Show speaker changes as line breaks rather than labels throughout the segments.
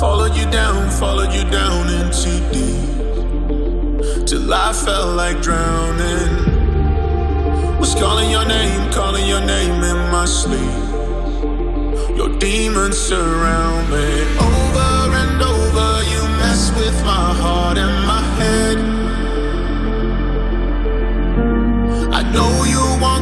followed you down, followed you down into deep. Till I felt like drowning. Was calling your name, calling your name in my sleep. Your demons surround me. Over and over, you mess with my heart and my head.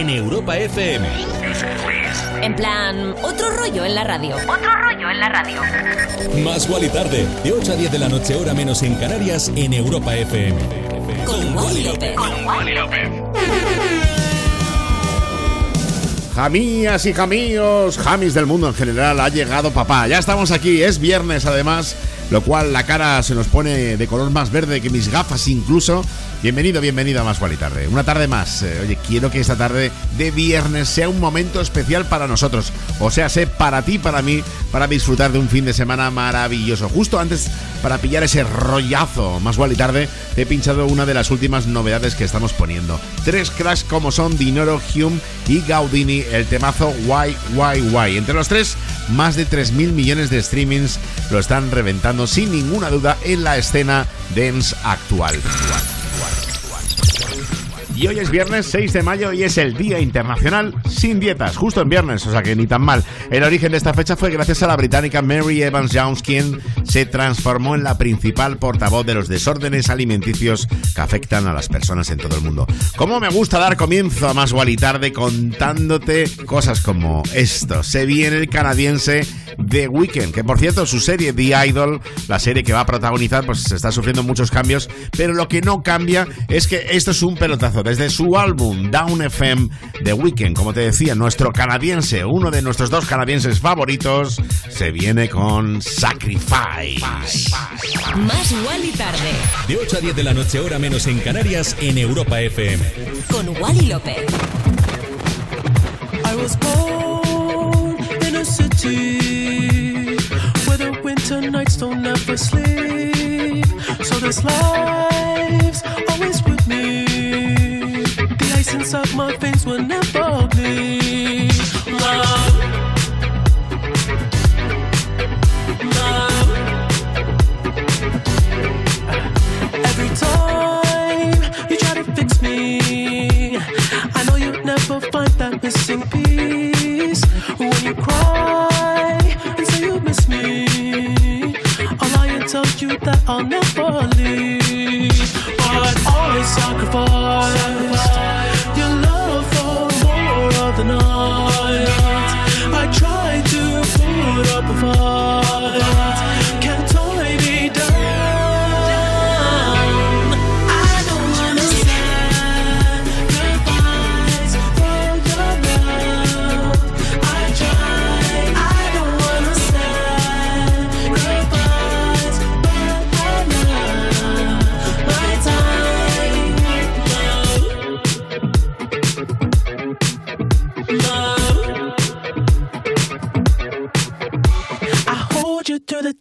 en Europa FM.
En plan, otro rollo en la radio. Otro rollo en la radio.
Más Wally tarde, de 8 a 10 de la noche, hora menos en Canarias, en Europa FM.
Con Wally López. Con Wally López.
Jamías y jamíos, jamis del mundo en general, ha llegado papá. Ya estamos aquí, es viernes además, lo cual la cara se nos pone de color más verde que mis gafas incluso. Bienvenido, bienvenido a Más y Tarde. Una tarde más. Eh, oye, quiero que esta tarde de viernes sea un momento especial para nosotros. O sea, sé para ti, para mí, para disfrutar de un fin de semana maravilloso. Justo antes, para pillar ese rollazo Más y Tarde, te he pinchado una de las últimas novedades que estamos poniendo. Tres cracks como son Dinoro, Hume y Gaudini, el temazo Why, Why, Why. Entre los tres, más de 3.000 millones de streamings lo están reventando sin ninguna duda en la escena dance actual. Network. Y hoy es viernes 6 de mayo y es el Día Internacional sin dietas, justo en viernes, o sea que ni tan mal. El origen de esta fecha fue gracias a la británica Mary Evans Jones, quien se transformó en la principal portavoz de los desórdenes alimenticios que afectan a las personas en todo el mundo. Como me gusta dar comienzo a más y tarde contándote cosas como esto. Se viene el canadiense The Weeknd, que por cierto su serie The Idol, la serie que va a protagonizar, pues está sufriendo muchos cambios, pero lo que no cambia es que esto es un pelotazo. Desde su álbum Down FM, The Weeknd, como te decía, nuestro canadiense, uno de nuestros dos canadienses favoritos, se viene con Sacrifice.
Más Wally tarde.
De 8 a 10 de la noche, hora menos en Canarias, en Europa FM.
Con Wally López.
I was born in a city where the winter nights don't ever sleep. So this life's up, my face never. Love. Love. Every time you try to fix me, I know you'll never find that missing piece. When you cry and say you miss me, I'll lie and tell you that I'll never leave. But always sacrifice. sacrifice.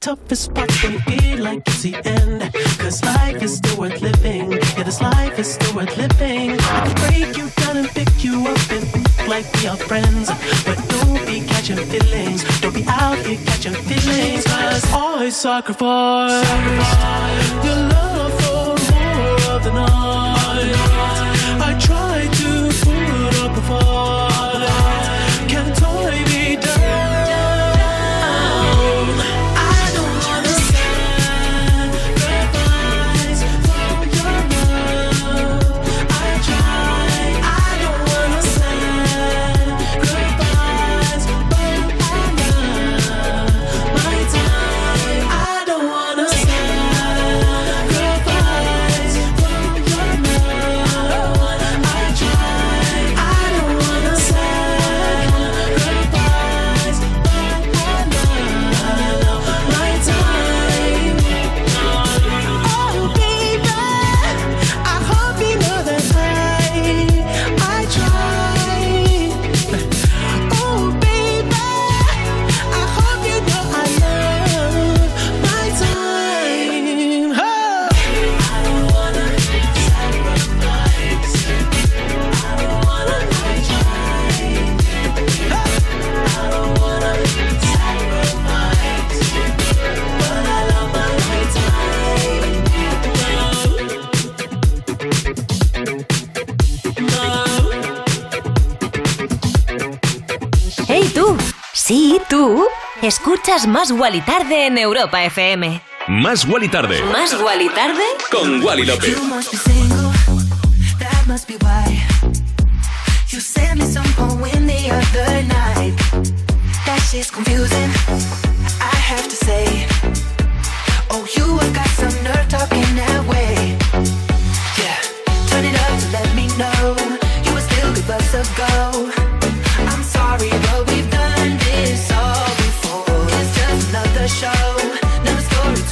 toughest parts don't be like it's the end. Cause life is still worth living. Yeah, this life is still worth living. I can break you down and pick you up and like we are friends. But don't be catching feelings. Don't be out here catching feelings. Cause always sacrifice, sacrifice. your love for more of the night. I try to put up a fight.
Sí, tú escuchas Más Wally Tarde en Europa FM.
Más Wally Tarde.
Más Wally Tarde
con Wally López.
That confusing. I have to say.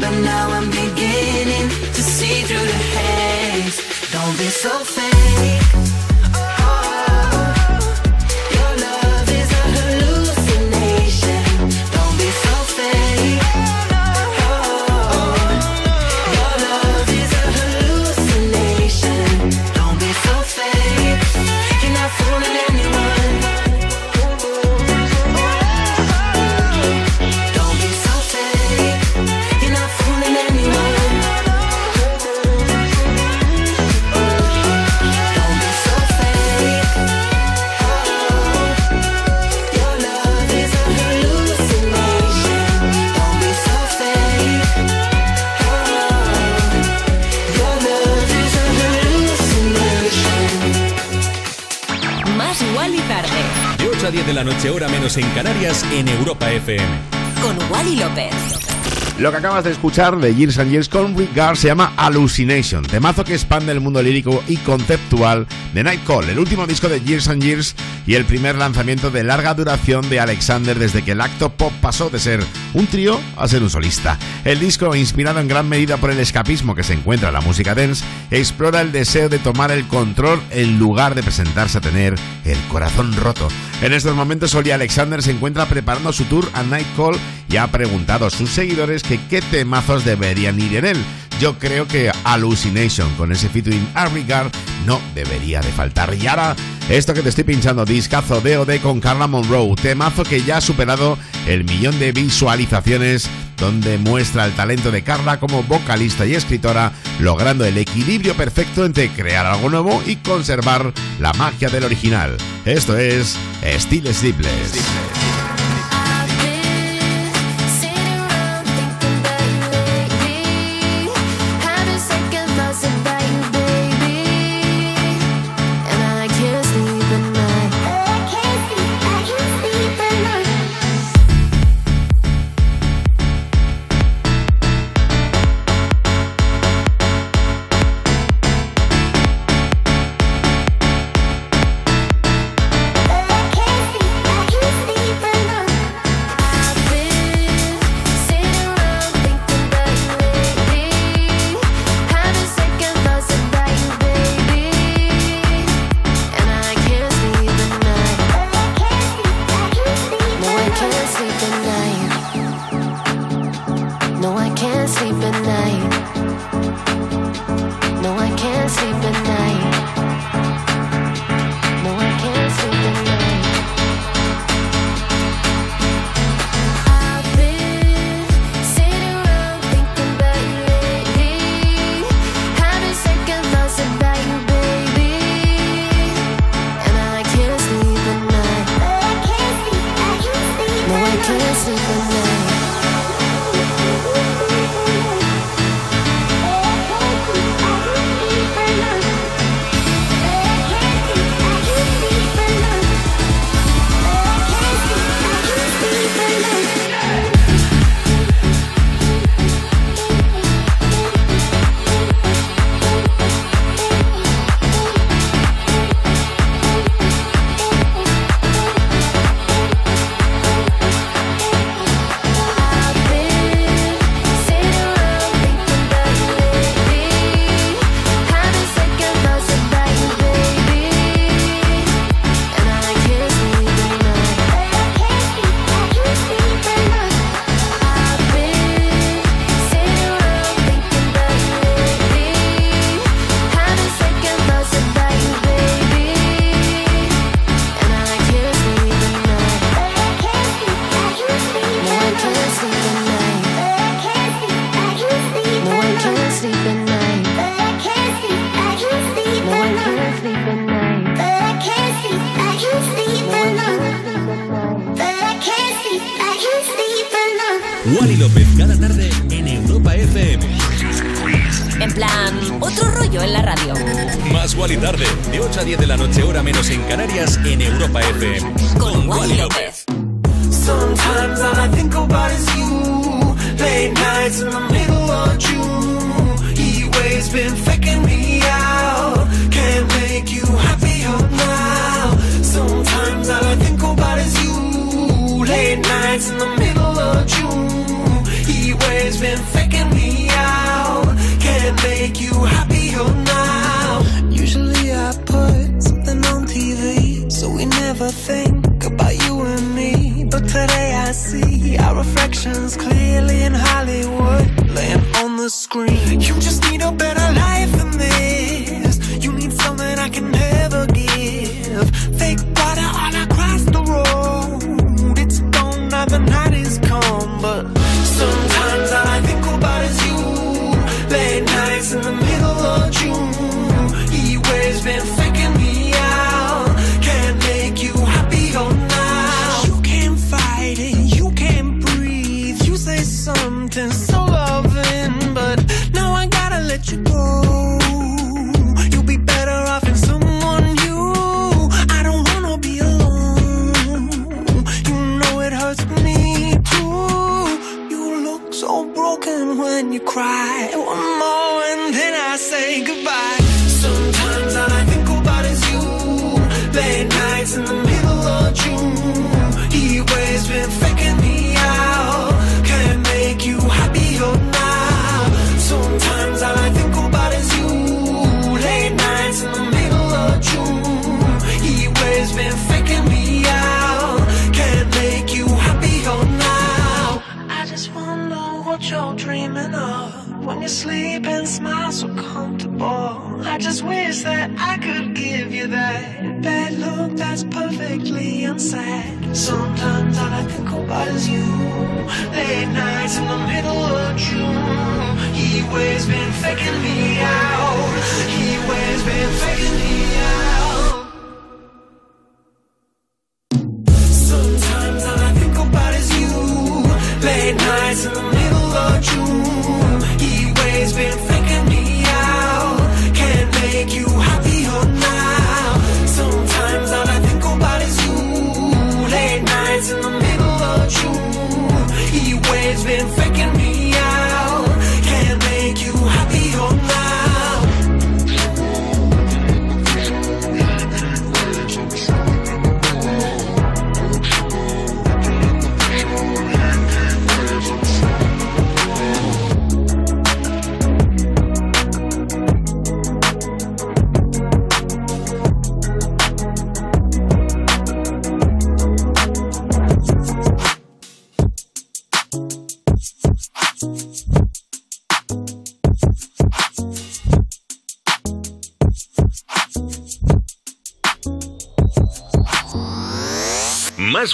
but now I'm
here. La noche, hora menos en Canarias, en Europa FM.
Con Wally López.
Lo que acabas de escuchar de Years and Years con Regard se llama Hallucination, temazo que expande el mundo lírico y conceptual de Nightcall, el último disco de Years and Years y el primer lanzamiento de larga duración de Alexander desde que el acto pop pasó de ser un trío a ser un solista. El disco, inspirado en gran medida por el escapismo que se encuentra en la música dance, explora el deseo de tomar el control en lugar de presentarse a tener el corazón roto. En estos momentos, Oli Alexander se encuentra preparando su tour a Nightcall y ha preguntado a sus seguidores que qué temazos deberían ir en él. Yo creo que Hallucination con ese featuring a Regard no debería de faltar. Y ahora, esto que te estoy pinchando, discazo de OD con Carla Monroe, temazo que ya ha superado el millón de visualizaciones donde muestra el talento de Carla como vocalista y escritora, logrando el equilibrio perfecto entre crear algo nuevo y conservar la magia del original. Esto es Steel Sleepless.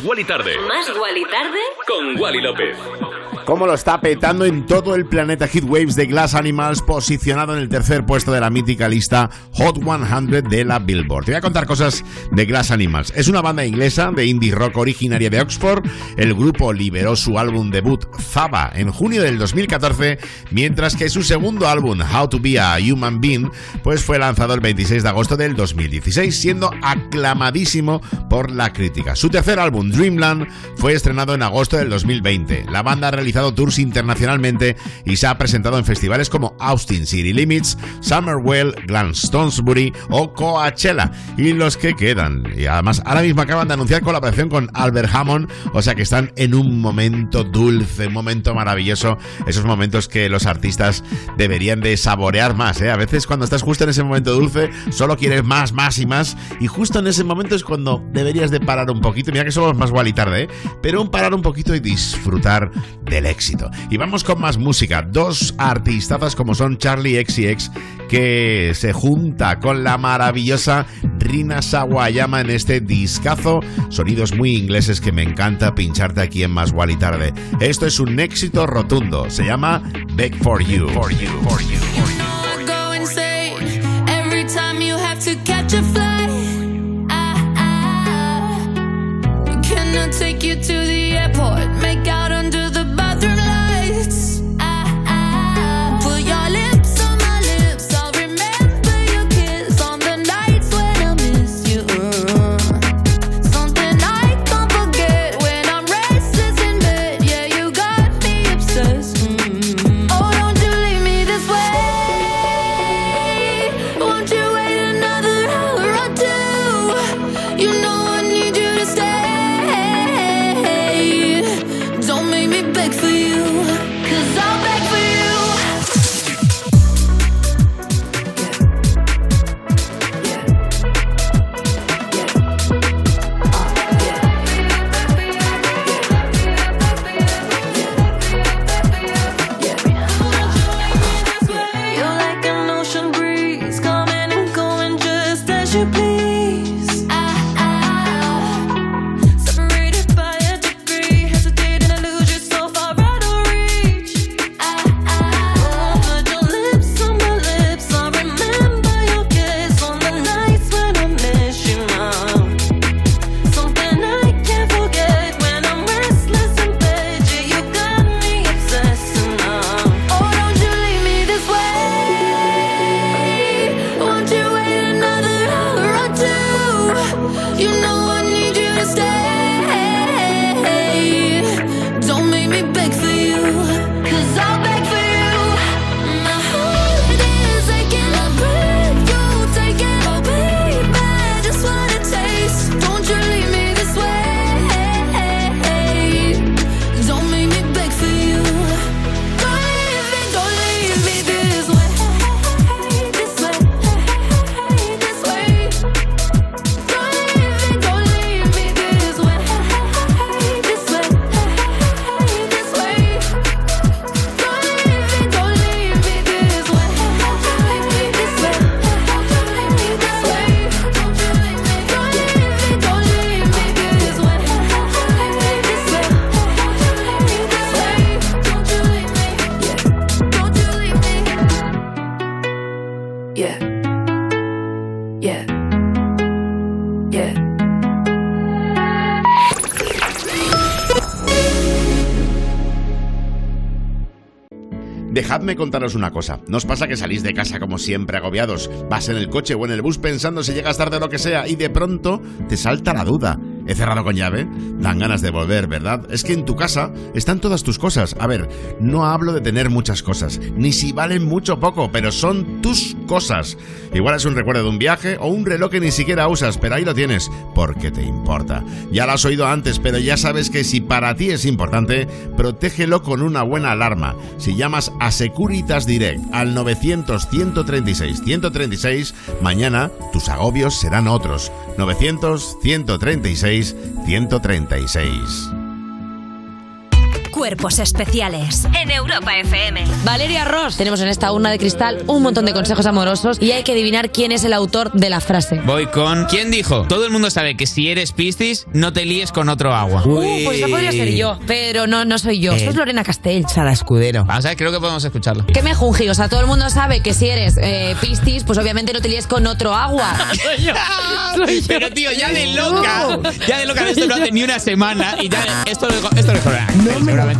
Más Wally Tarde.
¿Más Wally tarde?
Con Wally López.
Cómo lo está petando en todo el planeta Heatwaves de Glass Animals, posicionado en el tercer puesto de la mítica lista Hot 100 de la Billboard. Te voy a contar cosas de Glass Animals. Es una banda inglesa de indie rock originaria de Oxford. El grupo liberó su álbum debut Zaba en junio del 2014, mientras que su segundo álbum How to Be a Human Being pues fue lanzado el 26 de agosto del 2016, siendo aclamadísimo por la crítica. Su tercer álbum Dreamland fue estrenado en agosto del 2020. La banda ha realizado tours internacionalmente y se ha presentado en festivales como Austin City Limits, Summerwell, Glastonbury o Coachella y los que quedan. Y además ahora mismo acaban de anunciar colaboración con Albert Hammond, o sea que están en un momento dulce, un momento maravilloso, esos momentos que los artistas deberían de saborear más. ¿eh? A veces cuando estás justo en ese momento dulce solo quieres más, más y más y justo en ese momento es cuando deberías de parar un poquito. Mira que somos más igual y tarde, ¿eh? pero un parar un poquito y disfrutar del éxito. Y vamos con más música. Dos artistazas como son Charlie XCX que se junta con la maravillosa Rina Sawayama en este discazo. Sonidos muy ingleses que me encanta pincharte aquí en Más y Tarde. Esto es un éxito rotundo. Se llama Beg for You. For you, for you, for you.
every time you have to catch a flight.
Contaros una cosa. ¿No os pasa que salís de casa como siempre agobiados? Vas en el coche o en el bus pensando si llegas tarde o lo que sea y de pronto te salta la duda. ¿He cerrado con llave? Dan ganas de volver, ¿verdad? Es que en tu casa están todas tus cosas. A ver, no hablo de tener muchas cosas, ni si valen mucho o poco, pero son tus cosas. Igual es un recuerdo de un viaje o un reloj que ni siquiera usas, pero ahí lo tienes, porque te importa. Ya lo has oído antes, pero ya sabes que si para ti es importante, protégelo con una buena alarma. Si llamas a Securitas Direct al 900 136 136, mañana tus agobios serán otros. 900 136 136.
Cuerpos especiales en Europa FM.
Valeria Ross. Tenemos en esta urna de cristal un montón de consejos amorosos y hay que adivinar quién es el autor de la frase.
Voy con. ¿Quién dijo? Todo el mundo sabe que si eres Piscis, no te líes con otro agua.
Uh, pues esa podría ser yo, pero no, no soy yo.
Eh.
Esto es Lorena Castell.
Sara Escudero. Vamos a ver, creo que podemos escucharlo.
¿Qué me jungi? O sea, todo el mundo sabe que si eres eh, Piscis, pues obviamente no te líes con otro agua.
Soy yo. Pero tío, ya de loca. Ya de loca, esto no hace ni una semana y ya esto lo esto lo lo dijo.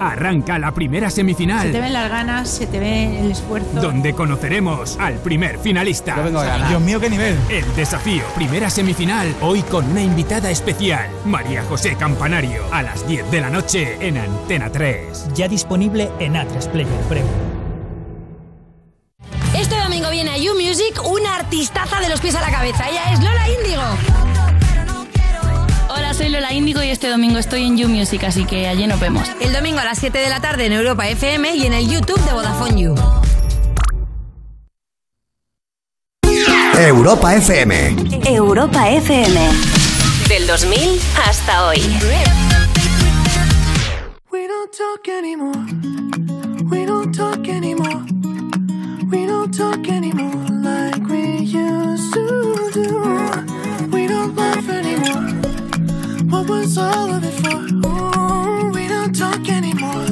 Arranca la primera semifinal.
Se te ven las ganas, se te ve el esfuerzo.
Donde conoceremos al primer finalista.
Dios mío, qué nivel.
El desafío, primera semifinal, hoy con una invitada especial, María José Campanario, a las 10 de la noche en Antena 3.
Ya disponible en A3 Player Premium.
Este domingo viene a You Music una artistaza de los pies a la cabeza. Ella es Lola Índigo.
Soy Lola Índigo y este domingo estoy en You Music, así que allí nos vemos.
El domingo a las 7 de la tarde en Europa FM y en el YouTube de Vodafone You.
Europa FM.
Europa FM. Del 2000 hasta hoy.
We don't talk anymore. We don't talk anymore. We don't talk anymore What was all of it for? Ooh, we don't talk anymore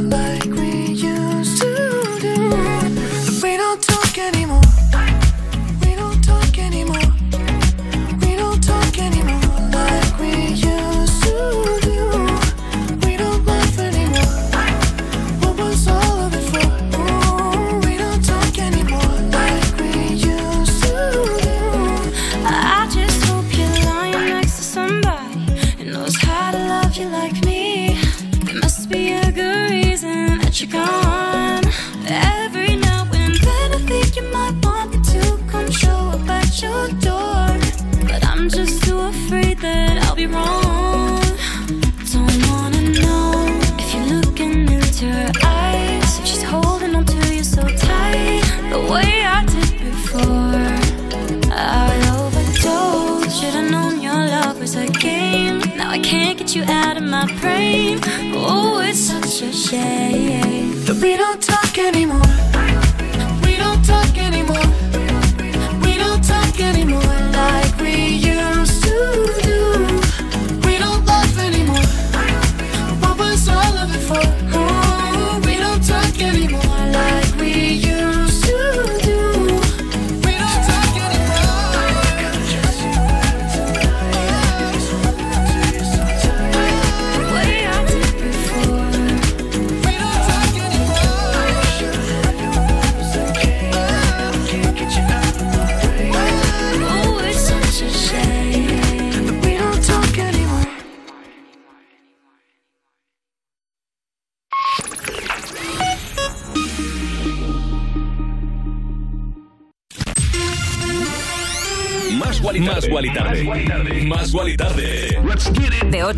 you out of my brain. Oh, it's such a shame
that we don't talk anymore.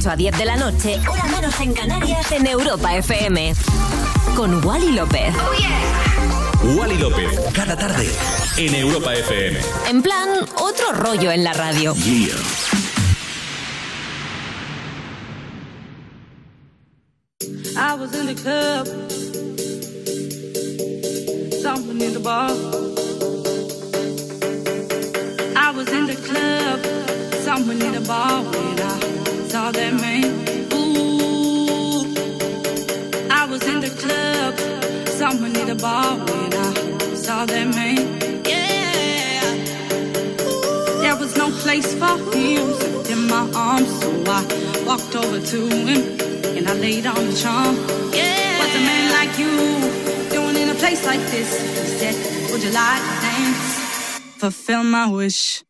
8 a 10 de la noche, hora menos en Canarias, en Europa FM. Con Wally López.
Wally López. Cada tarde. En Europa FM.
En plan, otro rollo en la radio.
I was in the club, someone in the bar. I was in the club, someone in the bar when I all that meant. Ooh, I was in the club, someone in the bar when I saw that man. Yeah, there was no place for him in my arms, so I walked over to him and I laid on the charm. Yeah, what's a man like you doing in a place like this? He said, Would you like to dance? Fulfill my wish.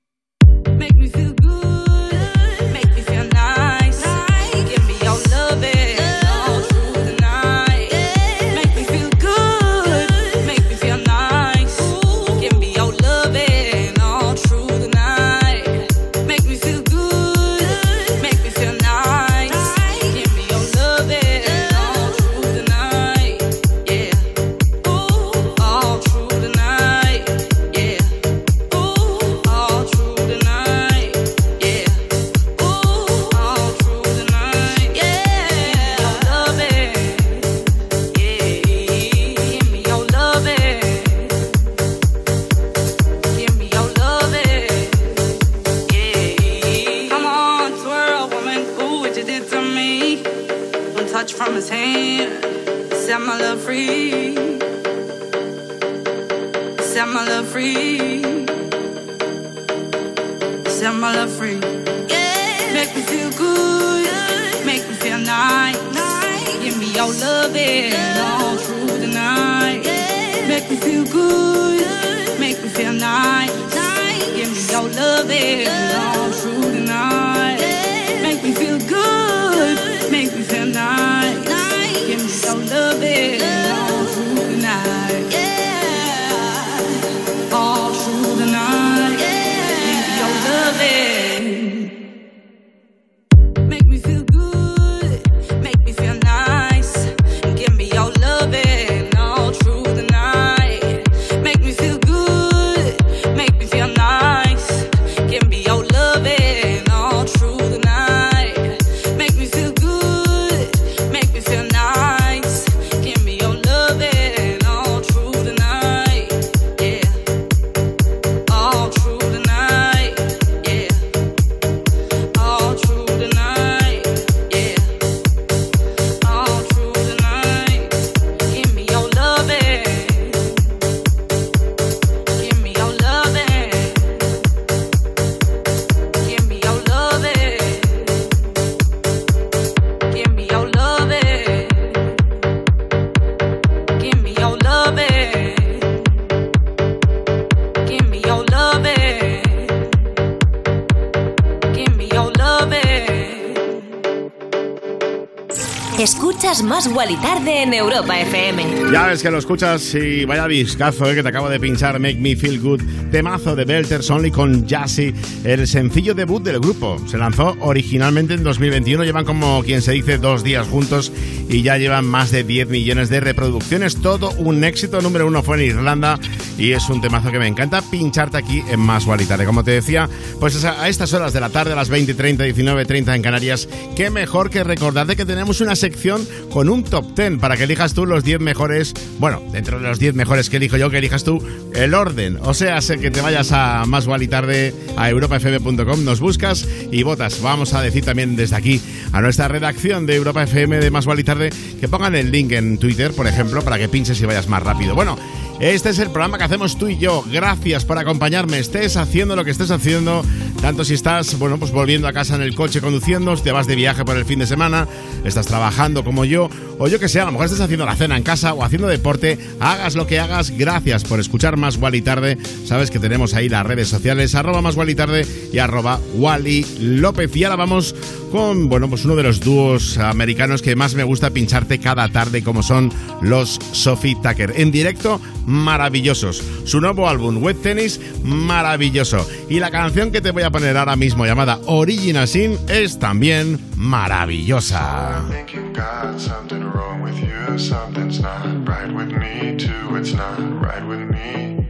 Más Guali Tarde en Europa FM.
Ya ves que lo escuchas y vaya discazo eh, que te acabo de pinchar Make Me Feel Good, temazo de Belters Only con Jassy, el sencillo debut del grupo. Se lanzó originalmente en 2021, llevan como quien se dice dos días juntos y ya llevan más de 10 millones de reproducciones, todo un éxito, número uno fue en Irlanda y es un temazo que me encanta pincharte aquí en Más Guali Tarde. Como te decía, pues a estas horas de la tarde, a las 20.30, 19.30 en Canarias, qué mejor que recordarte que tenemos una sección con un top 10 para que elijas tú los 10 mejores, bueno, dentro de los 10 mejores que elijo yo, que elijas tú el orden. O sea, sé que te vayas a Más Guali Tarde, a europafm.com, nos buscas y votas. Vamos a decir también desde aquí a nuestra redacción de Europa FM de Más Guali Tarde que pongan el link en Twitter, por ejemplo, para que pinches y vayas más rápido. Bueno, este es el programa que hacemos tú y yo. Gracias por acompañarme. Estés haciendo lo que estés haciendo, tanto si estás, bueno, pues volviendo a casa en el coche conduciendo, si te vas de viaje por el fin de semana, estás trabajando como yo, o yo que sé, a lo mejor estés haciendo la cena en casa o haciendo deporte, hagas lo que hagas. Gracias por escuchar Más Wally Tarde. Sabes que tenemos ahí las redes sociales, arroba Más Wally Tarde y arroba Wally López. Y ahora vamos con, bueno, pues uno de los dúos americanos que más me gusta pincharte cada tarde, como son los Sophie Tucker. En directo, maravillosos. Su nuevo álbum, Wet Tennis, maravilloso. Y la canción que te voy a poner ahora mismo, llamada Original Sin, es también maravillosa.
think you got something wrong with you. Something's not right with me, too. It's not right with me.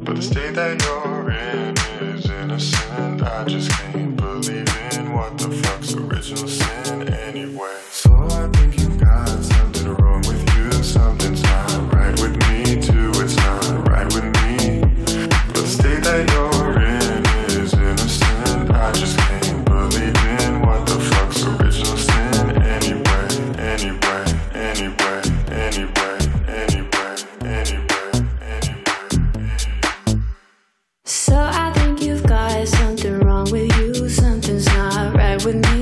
But the state that you're in is innocent. I just can't believe in what the fuck's original sin anyway. with me.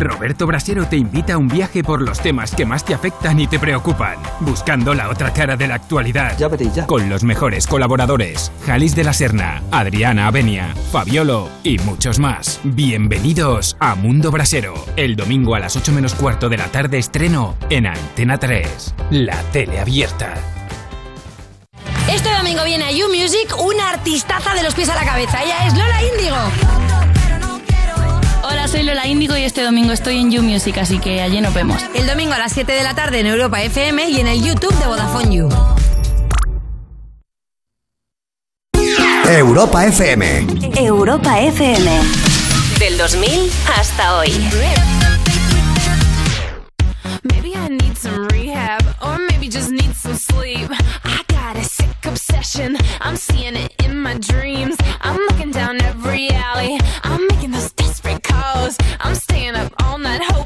Roberto Brasero te invita a un viaje por los temas que más te afectan y te preocupan, buscando la otra cara de la actualidad. Ya Con los mejores colaboradores: Jalis de la Serna, Adriana Avenia, Fabiolo y muchos más. Bienvenidos a Mundo Brasero. El domingo a las 8 menos cuarto de la tarde estreno en Antena 3, la tele abierta.
Este domingo viene a You Music una artistaza de los pies a la cabeza. Ella es Lola Índigo.
Hola, soy Lola Índigo y este domingo estoy en You Music, así que allí nos vemos.
El domingo a las 7 de la tarde en Europa FM y en el YouTube de Vodafone You.
Europa FM.
Europa FM. Del 2000 hasta hoy.
Maybe I need some rehab, or maybe just need some sleep. I got a sick obsession, I'm seeing it in my dreams. I'm looking down every alley, I'm making those I'm staying up all night hoping,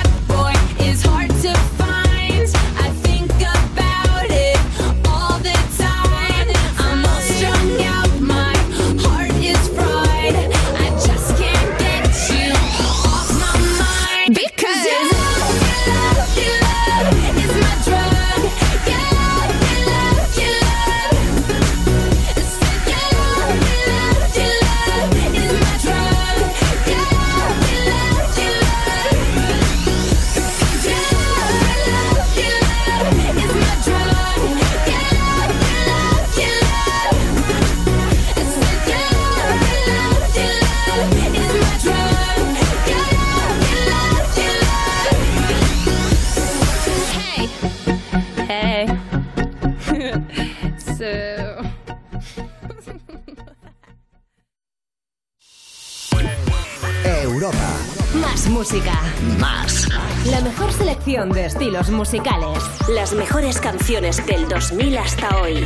selección de estilos musicales. Las mejores canciones del 2000 hasta hoy.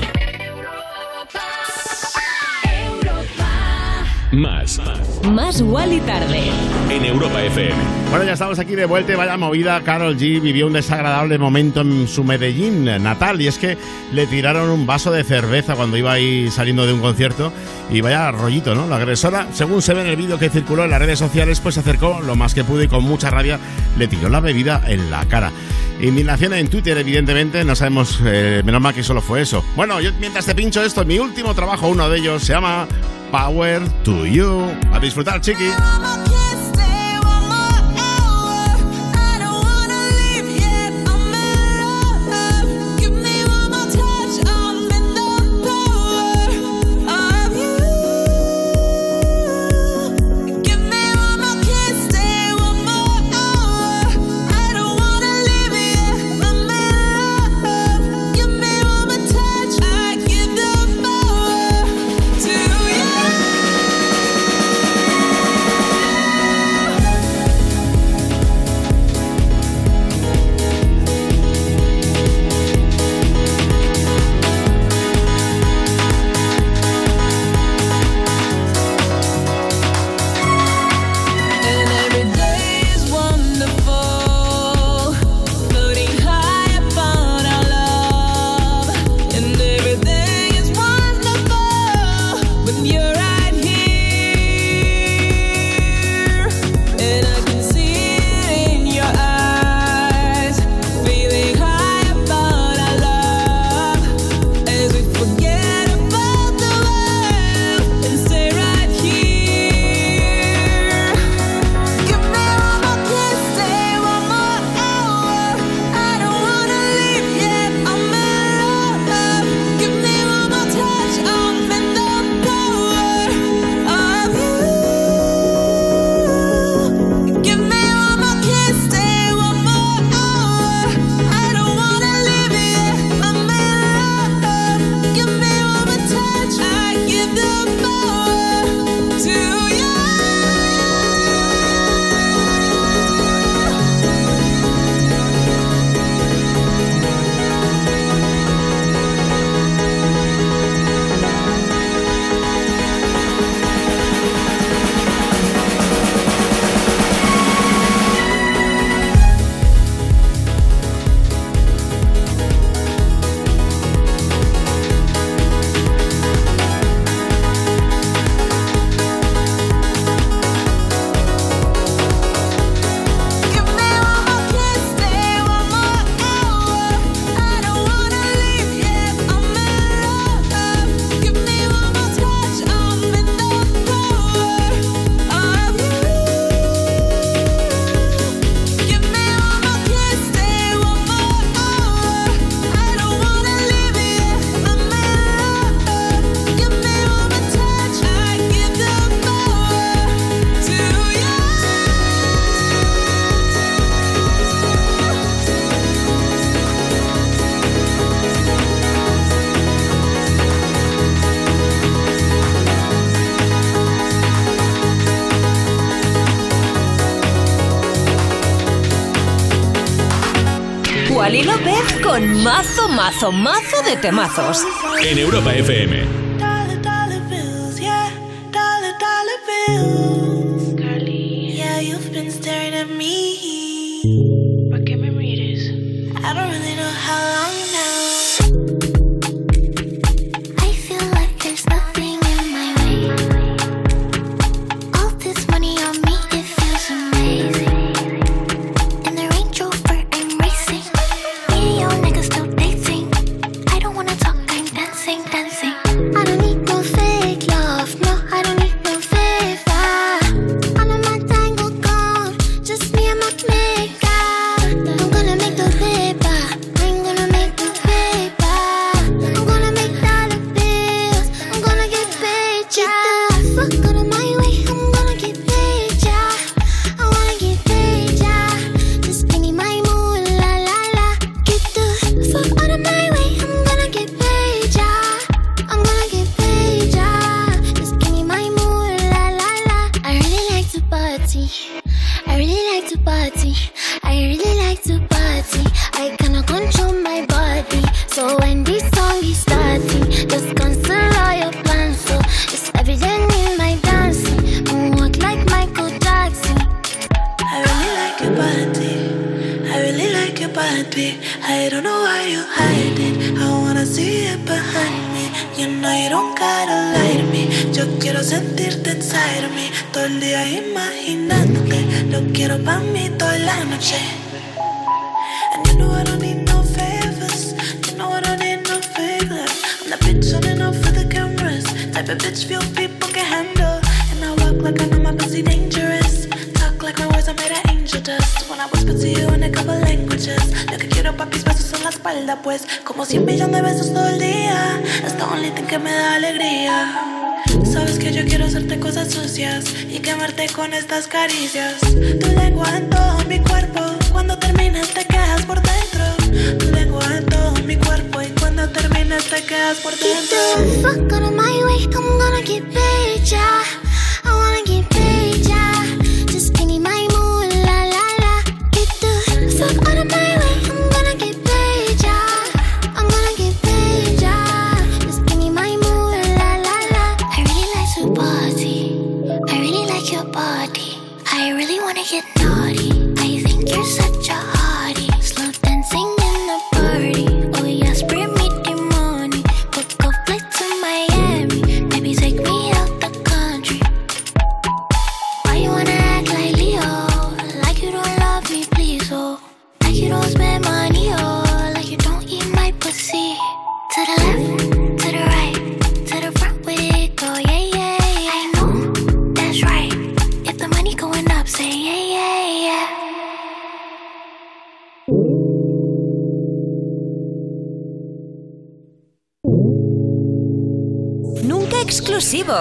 Más.
Más Wally tarde.
En Europa FM.
Bueno, ya estamos aquí de vuelta y vaya movida. Carol G vivió un desagradable momento en su Medellín natal y es que le tiraron un vaso de cerveza cuando iba ahí saliendo de un concierto y vaya rollito, ¿no? La agresora, según se ve en el vídeo que circuló en las redes sociales, pues se acercó lo más que pudo y con mucha rabia le tiró la bebida en la cara. Indignación en Twitter, evidentemente, no sabemos, eh, menos mal que solo fue eso. Bueno, yo mientras te pincho esto, mi último trabajo, uno de ellos, se llama Power to You. A disfrutar, chiqui.
mazo, mazo de temazos.
En Europa FM.
Nunca exclusivo,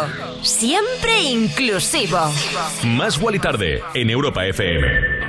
siempre inclusivo.
Más y tarde en Europa FM.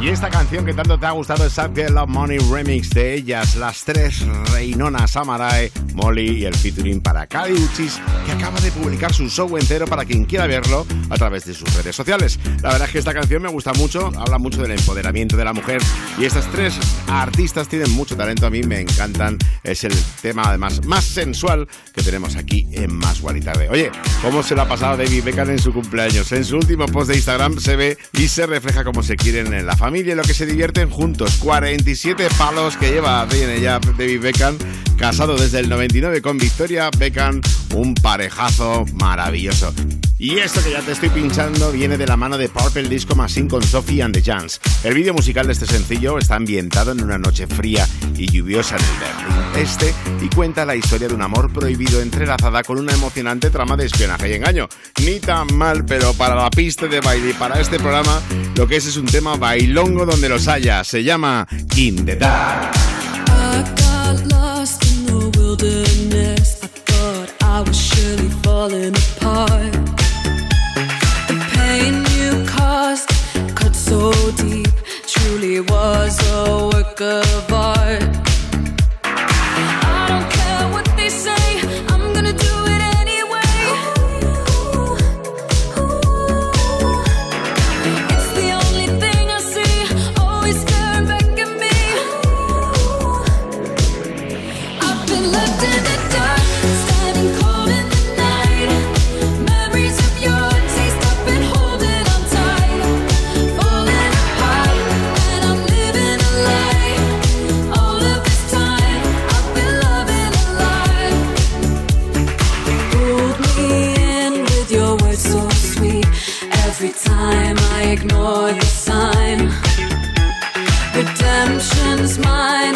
Y esta canción que tanto te ha gustado es Up Love Money Remix de ellas, las tres reinonas Amarae, Molly y el featuring para Kali Uchis, que acaba de publicar su show entero para quien quiera verlo a través de sus redes sociales. La verdad es que esta canción me gusta mucho, habla mucho del empoderamiento de la mujer y estas tres artistas tienen mucho talento, a mí me encantan. Es el tema además más sensual que tenemos aquí en Más Tarde. Oye, ¿cómo se lo ha pasado David Beckham en su cumpleaños? En su último post de Instagram se ve y se refleja cómo se quieren en la familia y lo que se divierten juntos. 47 palos que lleva bien ya David Beckham, casado desde el 90 99 con Victoria Beckham, un parejazo maravilloso. Y esto que ya te estoy pinchando viene de la mano de Purple Disco Machine con Sophie and the Jans. El vídeo musical de este sencillo está ambientado en una noche fría y lluviosa en el Berlín Este y cuenta la historia de un amor prohibido entrelazada con una emocionante trama de espionaje y engaño. Ni tan mal, pero para la pista de baile y para este programa, lo que es es un tema bailongo donde los haya. Se llama In.
falling apart. The pain you caused cut so deep, truly was a work of art. mine.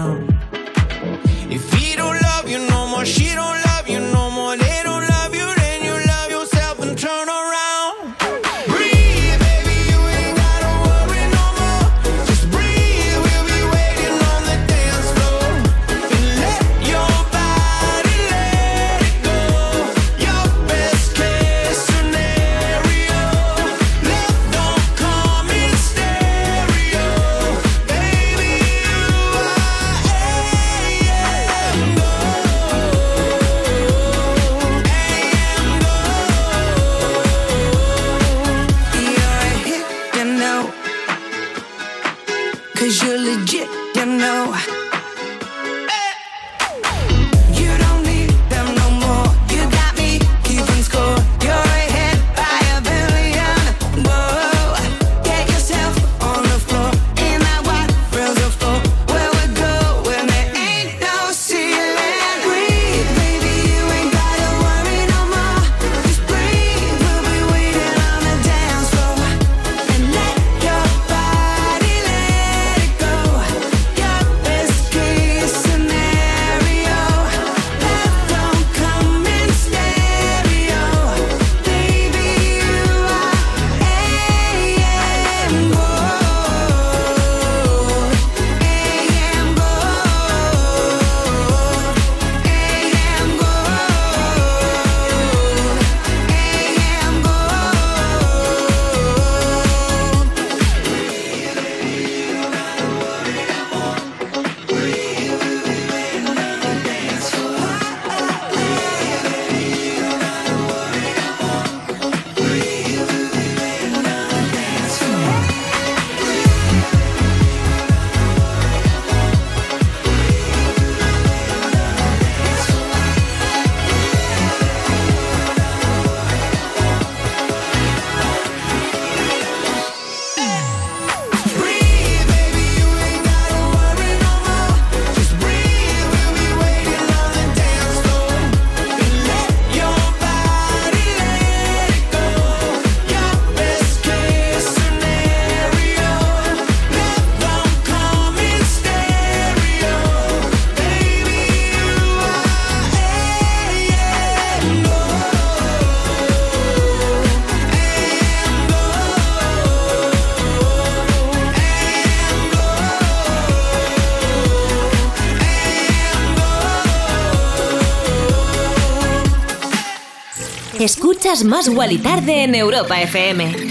más Guali Tarde
en Europa FM.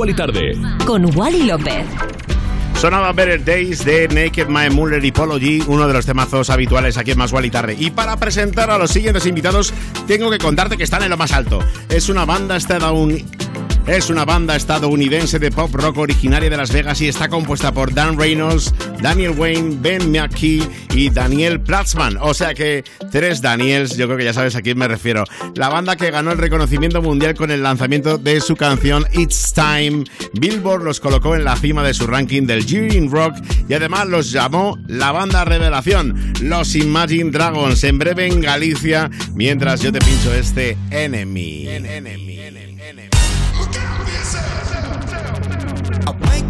Guali Tarde.
Con Wally López.
Sonaba Better Days de Naked My Muller y Polo G, uno de los temazos habituales aquí en Más y Tarde. Y para presentar a los siguientes invitados, tengo que contarte que están en lo más alto. Es una banda estadounidense. Es una banda estadounidense de pop rock originaria de Las Vegas y está compuesta por Dan Reynolds, Daniel Wayne, Ben McKee y Daniel Platzman. O sea que tres Daniels, yo creo que ya sabes a quién me refiero. La banda que ganó el reconocimiento mundial con el lanzamiento de su canción It's Time. Billboard los colocó en la cima de su ranking del Year in Rock y además los llamó la banda revelación, los Imagine Dragons, en breve en Galicia, mientras yo te pincho este Enemy.
I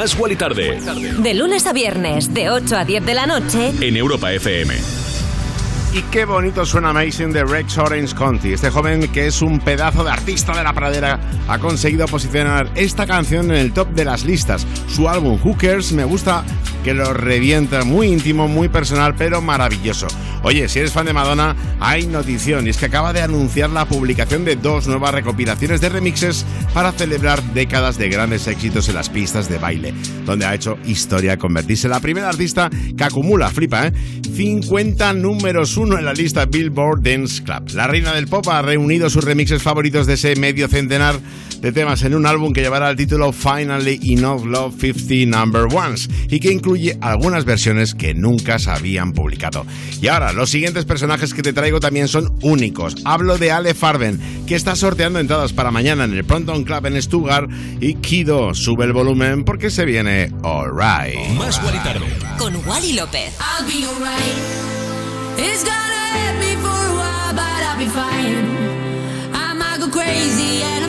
Más Tarde
De lunes a viernes, de 8 a 10 de la noche,
en Europa FM.
Y qué bonito suena Amazing de Rex Orange Conti. Este joven que es un pedazo de artista de la pradera ha conseguido posicionar esta canción en el top de las listas. Su álbum Hookers me gusta que lo revienta, muy íntimo, muy personal, pero maravilloso. Oye, si eres fan de Madonna, hay notición y es que acaba de anunciar la publicación de dos nuevas recopilaciones de remixes para celebrar décadas de grandes éxitos en las pistas de baile, donde ha hecho historia convertirse en la primera artista que acumula, flipa, ¿eh? 50 números uno en la lista Billboard Dance Club. La reina del pop ha reunido sus remixes favoritos de ese medio centenar de temas en un álbum que llevará el título Finally Enough Love 50 Number Ones y que incluye algunas versiones que nunca se habían publicado. Y ahora, los siguientes personajes que te traigo también son únicos. Hablo de Ale Farben, que está sorteando entradas para mañana en el Pronton Club en Stuttgart y Kido sube el volumen porque se viene Alright.
Más Guali Tarde.
con Wally López.
I'll be alright. It's gonna hurt me for a while, but I'll be fine. I might go crazy and I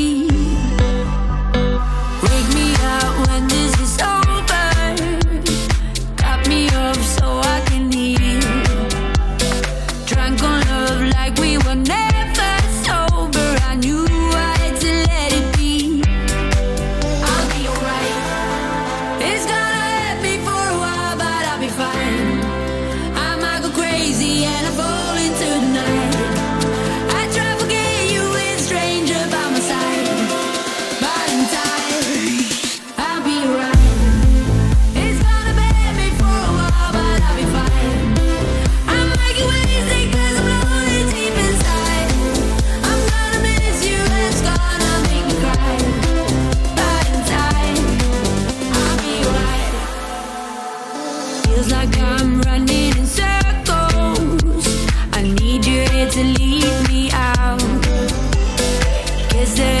Guess that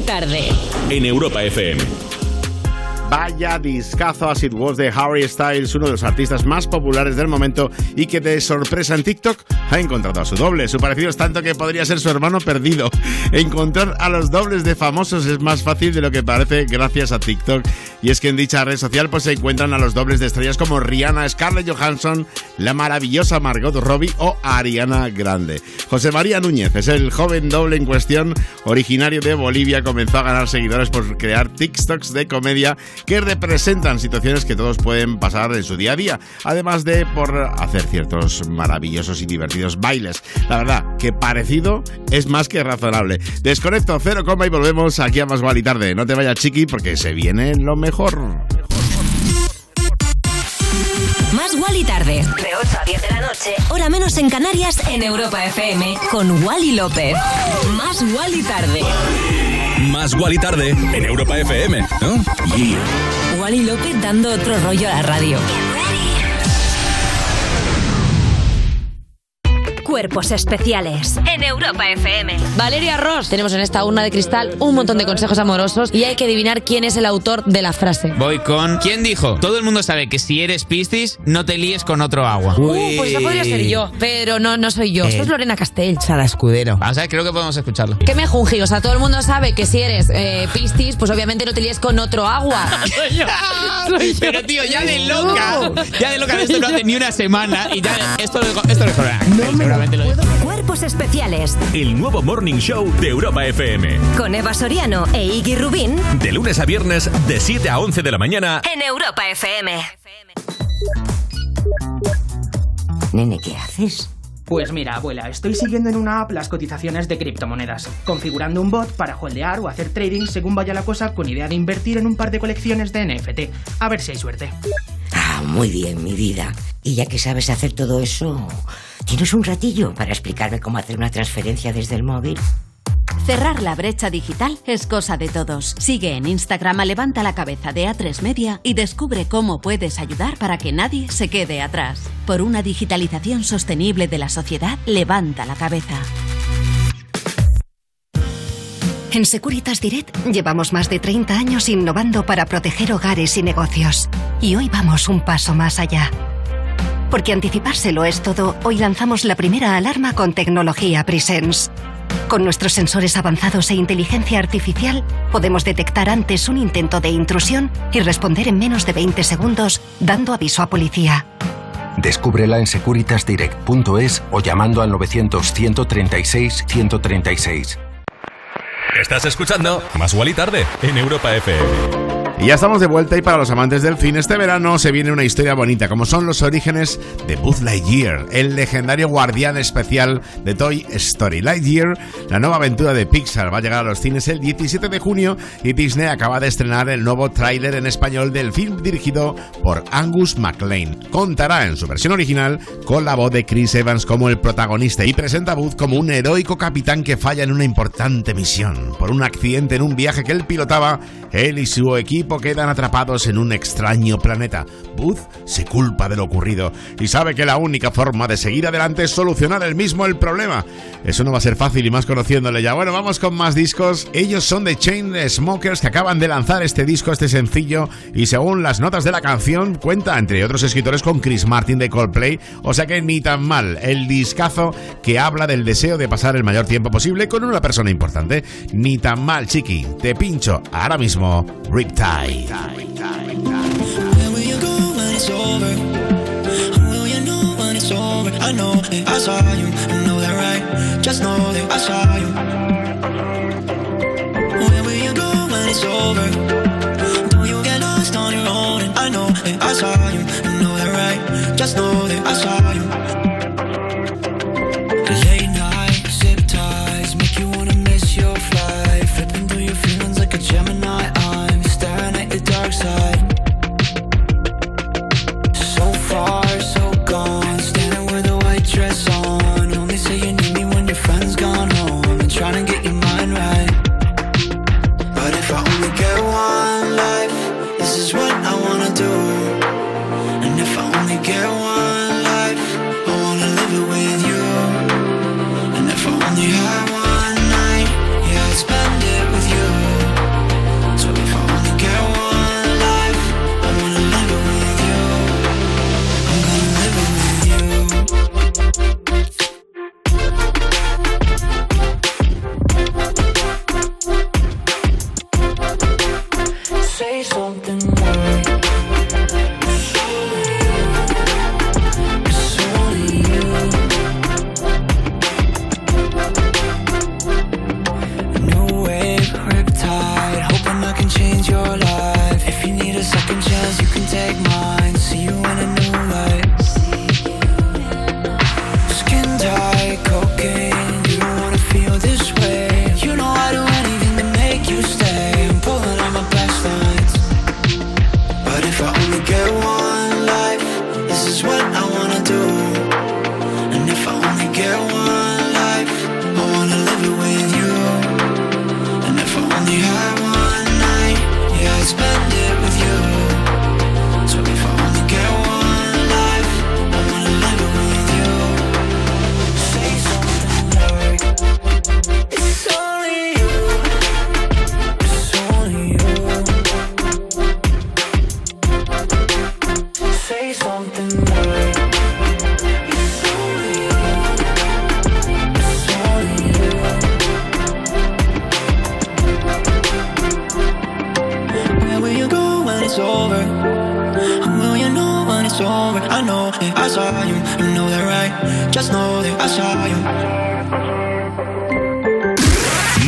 Tarde.
En Europa FM.
Vaya discazo As It Was de Harry Styles, uno de los artistas más populares del momento y que de sorpresa en TikTok ha encontrado a su doble. Su parecido es tanto que podría ser su hermano perdido. Encontrar a los dobles de famosos es más fácil de lo que parece gracias a TikTok. Y es que en dicha red social pues se encuentran a los dobles de estrellas como Rihanna, Scarlett Johansson, la maravillosa Margot Robbie o Ariana Grande. José María Núñez es el joven doble en cuestión, originario de Bolivia, comenzó a ganar seguidores por crear TikToks de comedia que representan situaciones que todos pueden pasar en su día a día, además de por hacer ciertos maravillosos y divertidos bailes. La verdad, que parecido es más que razonable. Desconecto cero coma y volvemos aquí a Más y Tarde. No te vayas chiqui porque se viene lo mejor.
Más Wally tarde. De 8 a 10 de la noche. Hora menos en Canarias en Europa FM. Con Wally López. Más Wally tarde.
Más Wally Tarde en Europa FM, ¿no? Yeah.
Wally López dando otro rollo a la radio. Cuerpos especiales en Europa FM.
Valeria Ross. Tenemos en esta urna de cristal un montón de consejos amorosos y hay que adivinar quién es el autor de la frase.
Voy con. ¿Quién dijo? Todo el mundo sabe que si eres Piscis, no te líes con otro agua.
Uh, pues esa podría ser yo, pero no, no soy yo.
Eh.
Esto es Lorena Castell.
Sara Escudero. Vamos a ver, creo que podemos escucharlo.
¿Qué me jungi? O sea, todo el mundo sabe que si eres eh, Piscis, pues obviamente no te líes con otro agua.
Pero tío, ya de loca. Ya de loca esto no hace ni una semana y ya esto lo esto lo Seguramente lo
Cuerpos especiales
El nuevo Morning Show de Europa FM.
con Eva Soriano e Iggy Rubín
De lunes a viernes, de 7 a 11 de la mañana.
en Europa FM.
Nene, ¿qué haces?
Pues mira, abuela, estoy siguiendo en una app las cotizaciones de criptomonedas, configurando un bot para holdear o hacer trading según vaya la cosa con idea de invertir en un par de colecciones de NFT. A ver si hay suerte.
Muy bien, mi vida. Y ya que sabes hacer todo eso, ¿tienes un ratillo para explicarme cómo hacer una transferencia desde el móvil?
Cerrar la brecha digital es cosa de todos. Sigue en Instagram a Levanta la Cabeza de A3 Media y descubre cómo puedes ayudar para que nadie se quede atrás. Por una digitalización sostenible de la sociedad, levanta la cabeza.
En Securitas Direct llevamos más de 30 años innovando para proteger hogares y negocios. Y hoy vamos un paso más allá. Porque anticipárselo es todo, hoy lanzamos la primera alarma con tecnología Presence. Con nuestros sensores avanzados e inteligencia artificial, podemos detectar antes un intento de intrusión y responder en menos de 20 segundos, dando aviso a policía.
Descúbrela en securitasdirect.es o llamando al 900-136-136.
Estás escuchando Más y Tarde en Europa FM.
Y ya estamos de vuelta y para los amantes del cine este verano se viene una historia bonita, como son los orígenes de Buzz Lightyear, el legendario guardián especial de Toy Story. Lightyear, la nueva aventura de Pixar, va a llegar a los cines el 17 de junio y Disney acaba de estrenar el nuevo tráiler en español del film dirigido por Angus MacLean. Contará en su versión original con la voz de Chris Evans como el protagonista y presenta a Buzz como un heroico capitán que falla en una importante misión. Por un accidente en un viaje que él pilotaba, él y su equipo quedan atrapados en un extraño planeta. Buzz se culpa de lo ocurrido y sabe que la única forma de seguir adelante es solucionar él mismo el problema. Eso no va a ser fácil y más conociéndole ya. Bueno, vamos con más discos. Ellos son de Chain Smokers que acaban de lanzar este disco, este sencillo, y según las notas de la canción, cuenta entre otros escritores con Chris Martin de Coldplay, o sea que ni tan mal. El discazo que habla del deseo de pasar el mayor tiempo posible con una persona importante. Ni tan mal, chiqui. Te pincho ahora mismo Riptide.
Where will you go when it's over? Will you know when it's over? I know that I saw you, I know that right. Just know that I saw you. Where will you go when it's over? Don't you get lost on your own? And I know that I saw you, I know that right. Just know that I saw you.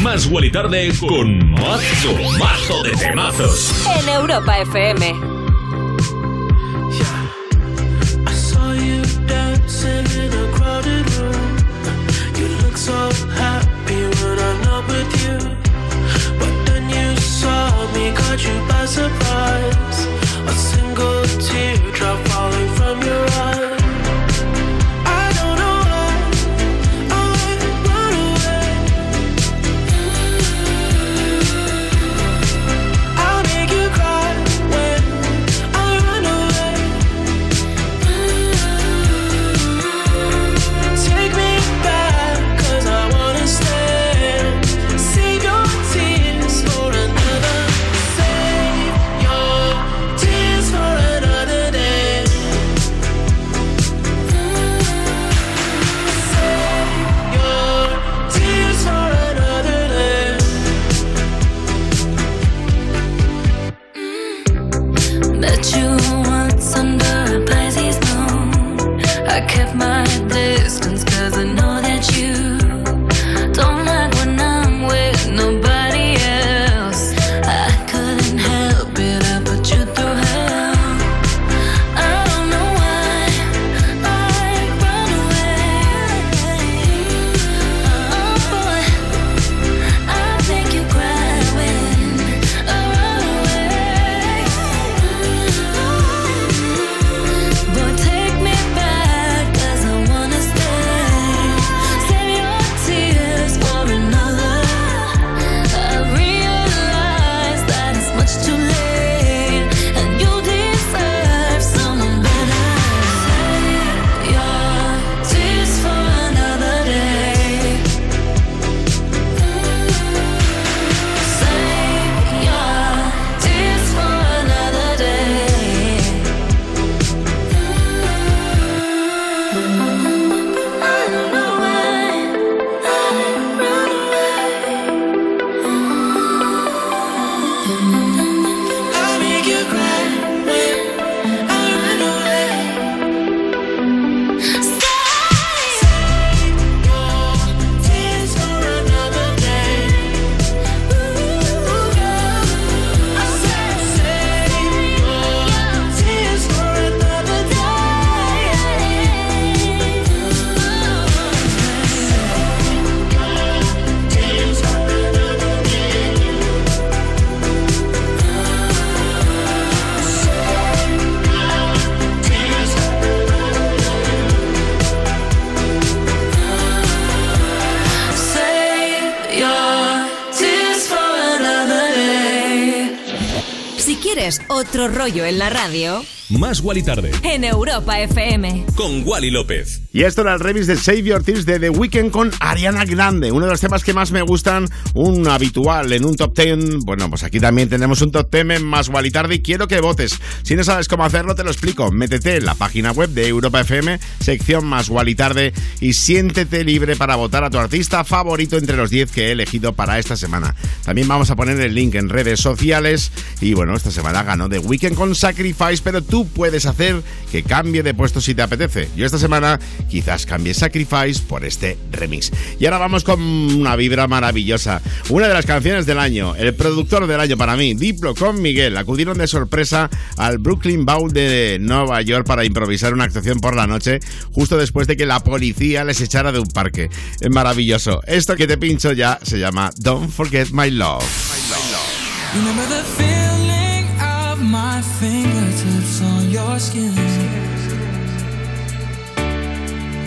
Más y Tarde con mazo, mazo de temazos.
En Europa FM.
I
otro rollo en la radio,
Más Wally Tarde.
en Europa FM.
Con Wally López.
Y esto era el remix de Save Your Tears de The Weeknd con Ariana Grande, uno de los temas que más me gustan, un habitual en un top 10. Bueno, pues aquí también tenemos un top 10 en Más Wally Tarde y quiero que votes. Si no sabes cómo hacerlo, te lo explico. Métete en la página web de Europa FM, sección Más Wally Tarde y siéntete libre para votar a tu artista favorito entre los 10 que he elegido para esta semana. También vamos a poner el link en redes sociales y bueno, esta semana ganó The Weeknd con Sacrifice, pero tú puedes hacer que cambie de puesto si te apetece. Yo esta semana quizás cambie Sacrifice por este remix. Y ahora vamos con una vibra maravillosa. Una de las canciones del año, el productor del año para mí, Diplo con Miguel, acudieron de sorpresa al Brooklyn Bowl de Nueva York para improvisar una actuación por la noche, justo después de que la policía les echara de un parque. Es maravilloso. Esto que te pincho ya se llama Don't Forget My Love.
My fingertips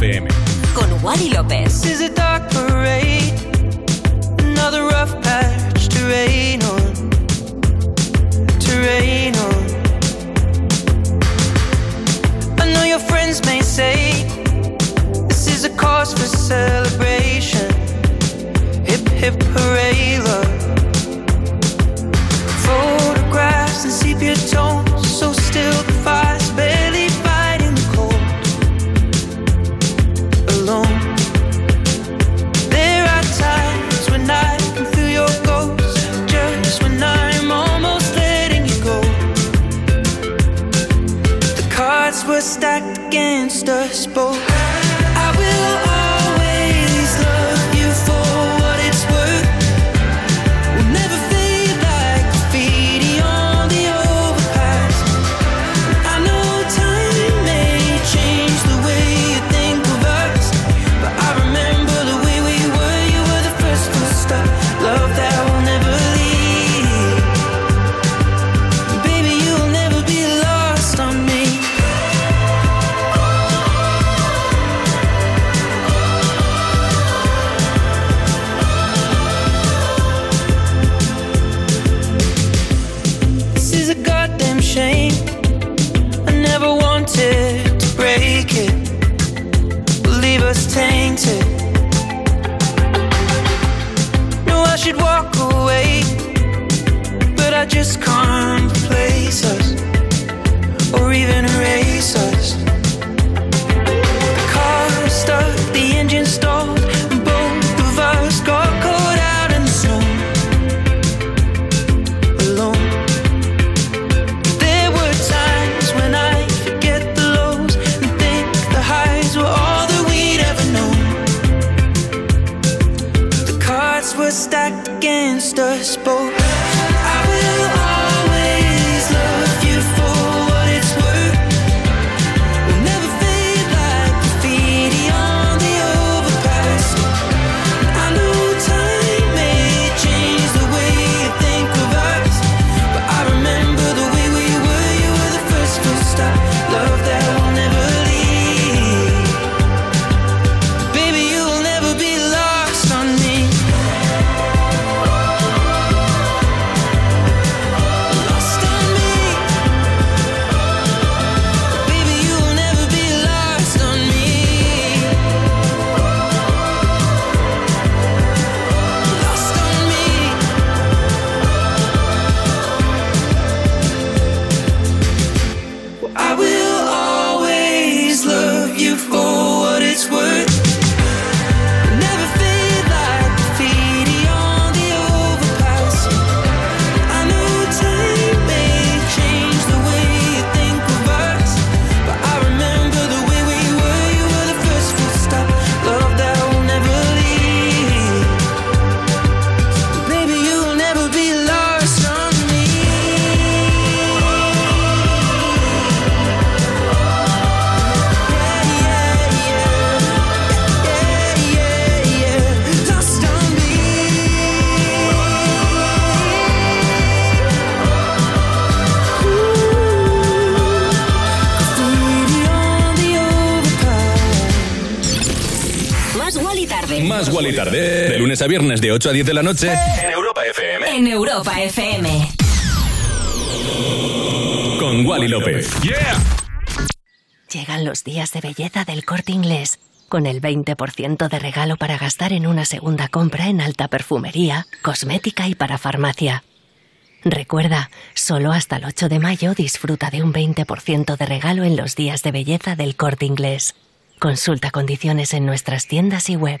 FM.
a
viernes de 8 a 10 de la noche en Europa FM.
En Europa FM.
Con Wally López. Yeah.
Llegan los días de belleza del corte inglés, con el 20% de regalo para gastar en una segunda compra en alta perfumería, cosmética y para farmacia. Recuerda, solo hasta el 8 de mayo disfruta de un 20% de regalo en los días de belleza del corte inglés. Consulta condiciones en nuestras tiendas y web.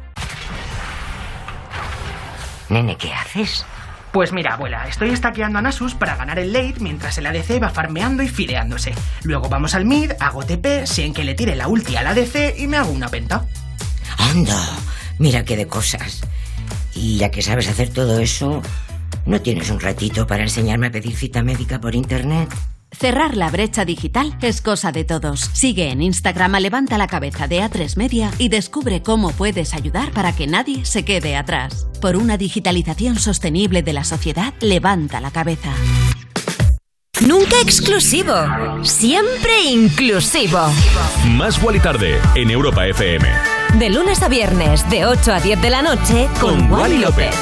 Nene, ¿qué haces?
Pues mira, abuela, estoy estaqueando a Nasus para ganar el late mientras el ADC va farmeando y fideándose. Luego vamos al mid, hago TP, sin que le tire la ulti al ADC y me hago una penta.
¡Anda! Mira qué de cosas. Y ya que sabes hacer todo eso, ¿no tienes un ratito para enseñarme a pedir cita médica por internet?
Cerrar la brecha digital es cosa de todos. Sigue en Instagram a Levanta la Cabeza de A3 Media y descubre cómo puedes ayudar para que nadie se quede atrás. Por una digitalización sostenible de la sociedad, levanta la cabeza.
Nunca exclusivo, siempre inclusivo.
Más Wally Tarde en Europa FM.
De lunes a viernes, de 8 a 10 de la noche, con, Wally López.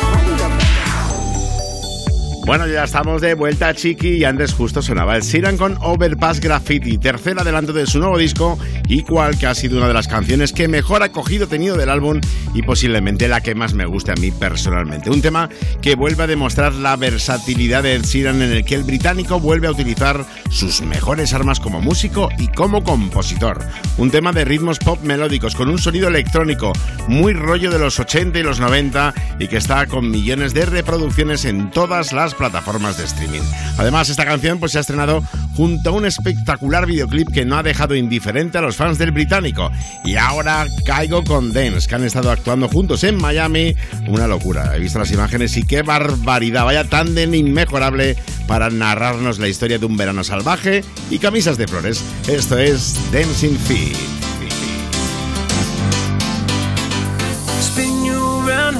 Bueno, ya estamos de vuelta, Chiqui, y antes justo sonaba el Siran con Overpass Graffiti, tercer adelanto de su nuevo disco, Equal, que ha sido una de las canciones que mejor ha tenido del álbum y posiblemente la que más me guste a mí personalmente. Un tema que vuelve a demostrar la versatilidad de Ed Sheeran en el que el británico vuelve a utilizar sus mejores armas como músico y como compositor. Un tema de ritmos pop melódicos con un sonido electrónico muy rollo de los 80 y los 90 y que está con millones de reproducciones en todas las plataformas de streaming. Además, esta canción pues, se ha estrenado junto a un espectacular videoclip que no ha dejado indiferente a los fans del británico. Y ahora caigo con Dance, que han estado actuando juntos en Miami. Una locura. He visto las imágenes y qué barbaridad. Vaya tándem inmejorable para narrarnos la historia de un verano salvaje y camisas de flores. Esto es Dancing Feet.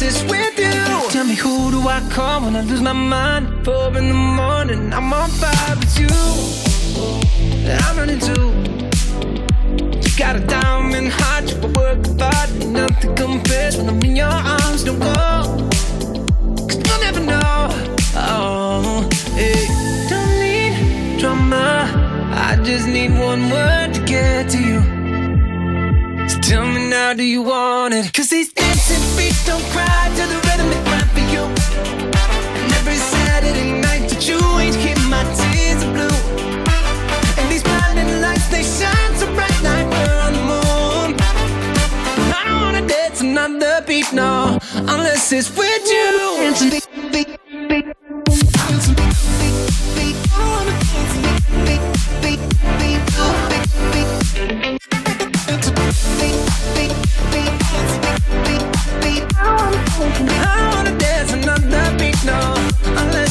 unless with you. Tell me who do I call when I lose my mind? Four in the morning, I'm on fire with you. I'm running too. You got a diamond heart, you work hard, nothing compares when I'm in your arms. Don't go, cause you'll never know. Oh, hey. Don't need drama, I just need one word to get to you. So tell me now, do you want it? Cause these dancing don't cry to the rhythm they cry for you. And every Saturday night that you ain't keep my tears are blue. And these blinding lights, they shine so bright like we're on the moon. I don't wanna dance another beat, no, unless it's with you.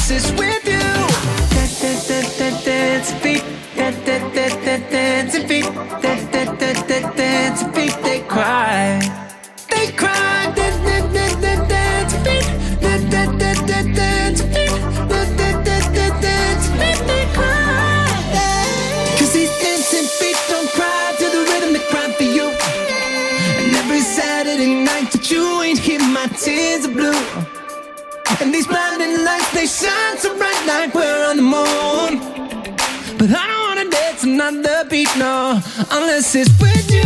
places with But I don't wanna dance beat, no, unless it's with you.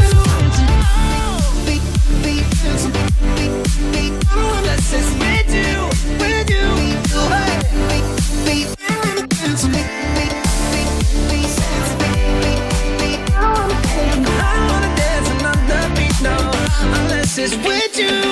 I don't wanna dance another beat, no, unless it's with you.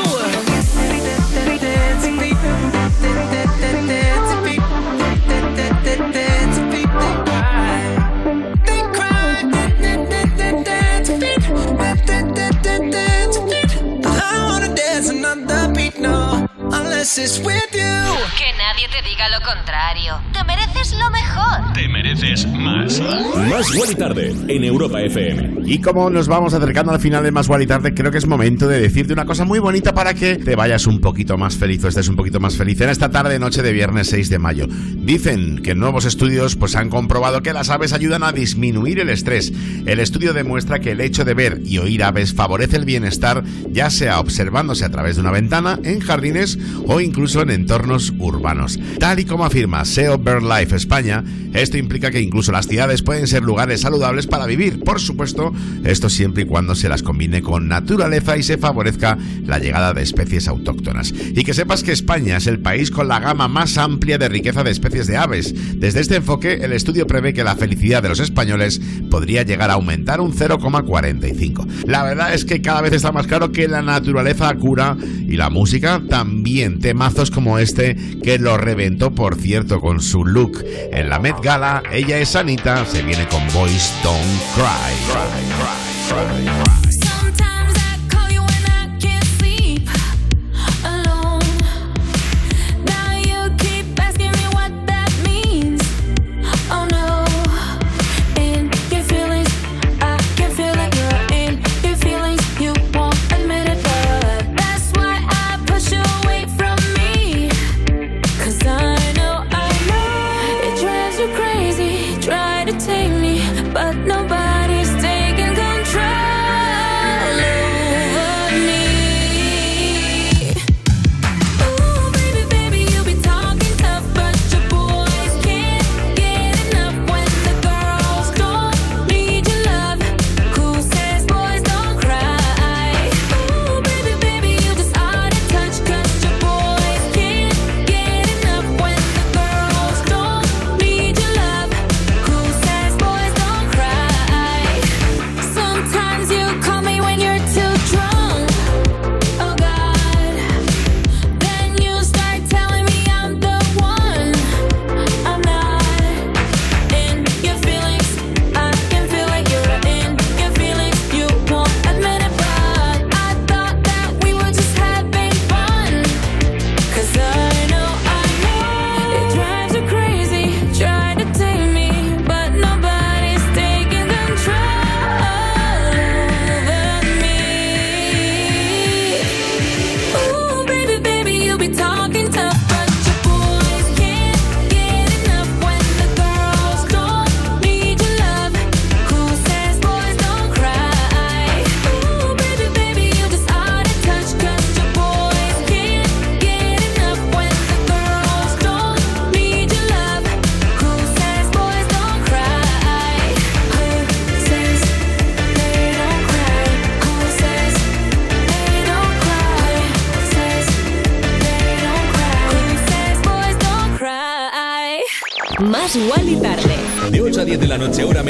Que nadie te diga lo contrario. Te mereces lo mejor.
Te mereces más. Más Guay Tarde en Europa FM.
Y como nos vamos acercando al final de Más Guay Tarde, creo que es momento de decirte una cosa muy bonita para que te vayas un poquito más feliz o estés un poquito más feliz en esta tarde noche de viernes 6 de mayo. Dicen que nuevos estudios pues han comprobado que las aves ayudan a disminuir el estrés. El estudio demuestra que el hecho de ver y oír aves favorece el bienestar, ya sea observándose a través de una ventana, en jardines o incluso en entornos urbanos. Tal y como afirma SEO BirdLife España, esto implica que incluso las ciudades pueden ser lugares saludables para vivir. Por supuesto, esto siempre y cuando se las combine con naturaleza y se favorezca la llegada de especies autóctonas. Y que sepas que España es el país con la gama más amplia de riqueza de especies de aves. Desde este enfoque, el estudio prevé que la felicidad de los españoles podría llegar a aumentar un 0,45. La verdad es que cada vez está más claro que la naturaleza cura y la música también. Temazos como este que lo reventó, por cierto, con su look en la Met Gala. Ella es Anita, se viene con Boys Don't Cry.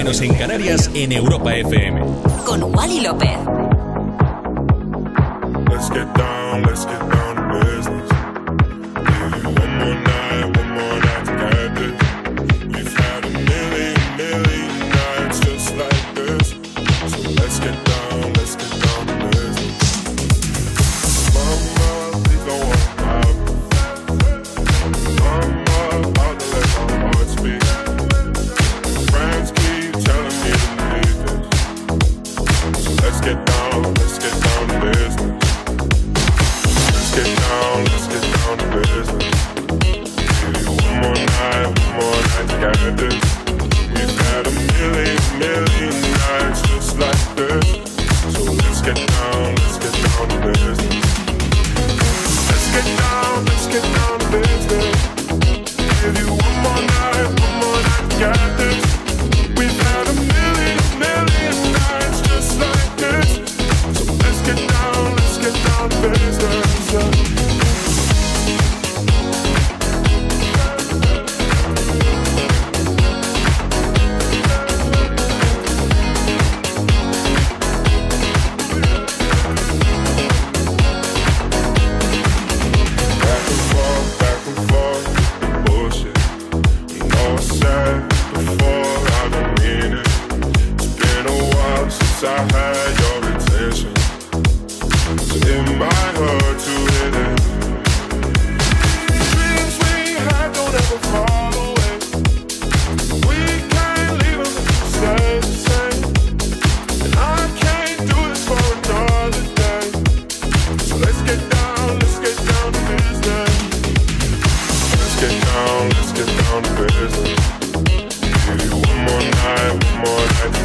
En Canarias, en Europa FM.
Con Wally López.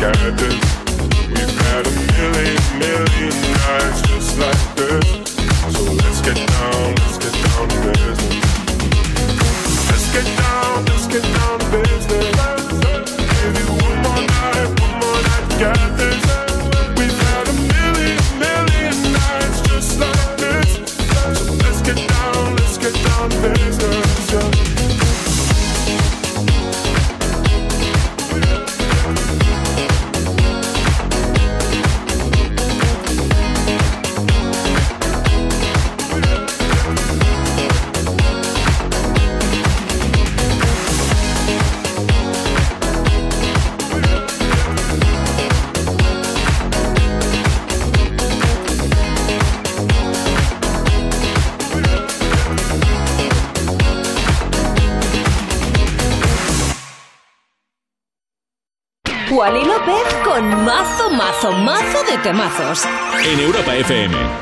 garden
En Europa FM.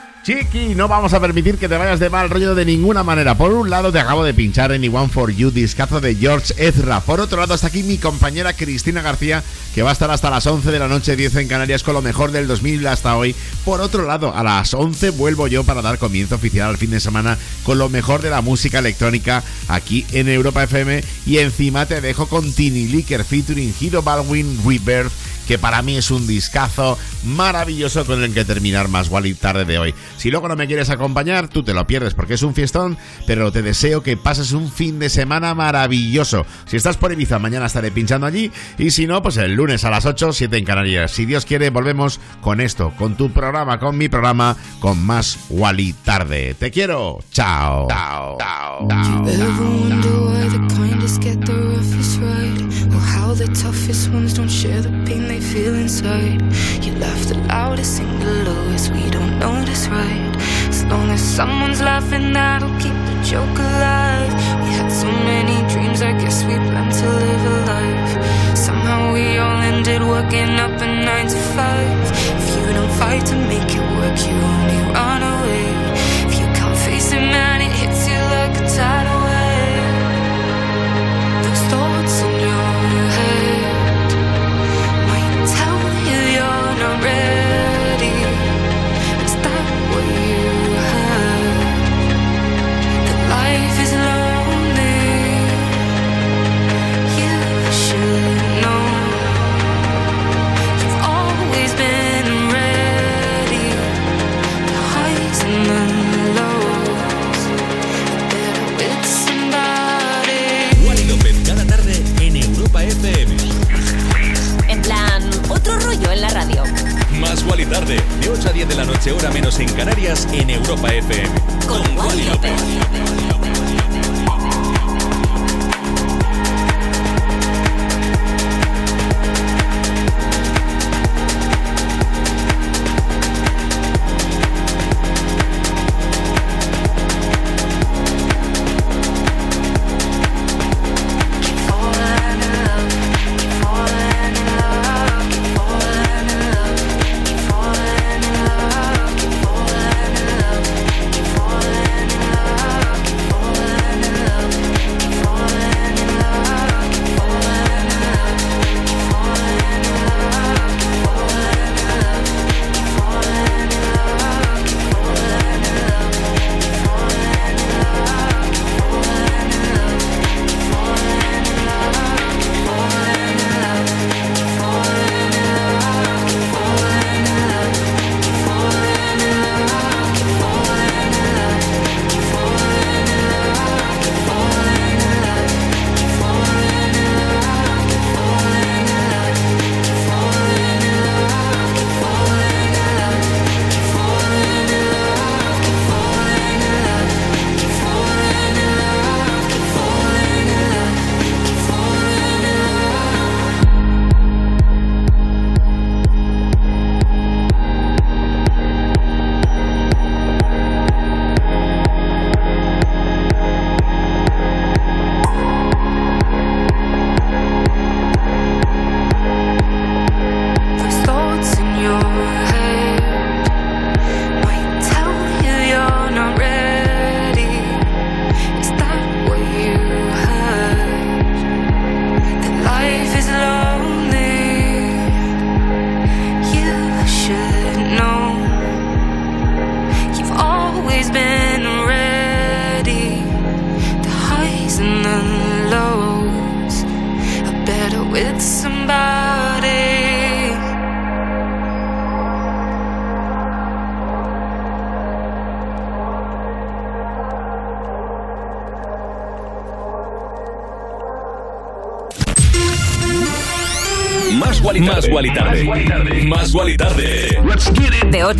Chiqui, no vamos a permitir que te vayas de mal rollo de ninguna manera. Por un lado, te acabo de pinchar Anyone for You, discazo de George Ezra. Por otro lado, está aquí mi compañera Cristina García, que va a estar hasta las 11 de la noche, 10 en Canarias, con lo mejor del 2000 hasta hoy. Por otro lado, a las 11 vuelvo yo para dar comienzo oficial al fin de semana con lo mejor de la música electrónica aquí en Europa FM. Y encima te dejo con Tiny Licker featuring Hiro Baldwin Rebirth que para mí es un discazo maravilloso con el que terminar más y tarde de hoy. Si luego no me quieres acompañar, tú te lo pierdes porque es un fiestón, pero te deseo que pases un fin de semana maravilloso. Si estás por Ibiza, mañana estaré pinchando allí y si no, pues el lunes a las 8, 7 en Canarias. Si Dios quiere, volvemos con esto, con tu programa, con mi programa, con más Wally tarde. Te quiero. Chao. Chao. Chao. Chao.
How the toughest ones don't share the pain they feel inside? You laugh the loudest, sing the lowest, we don't know notice, right? As long as someone's laughing, that'll keep the joke alive. We had so many dreams, I guess we planned to live a life. Somehow we all ended working up a nine to five. If you don't fight to make it work, you only run away. Wally Tarde, de 8 a 10 de la noche,
hora menos en Canarias, en Europa FM. Con, Con Wally López.
López.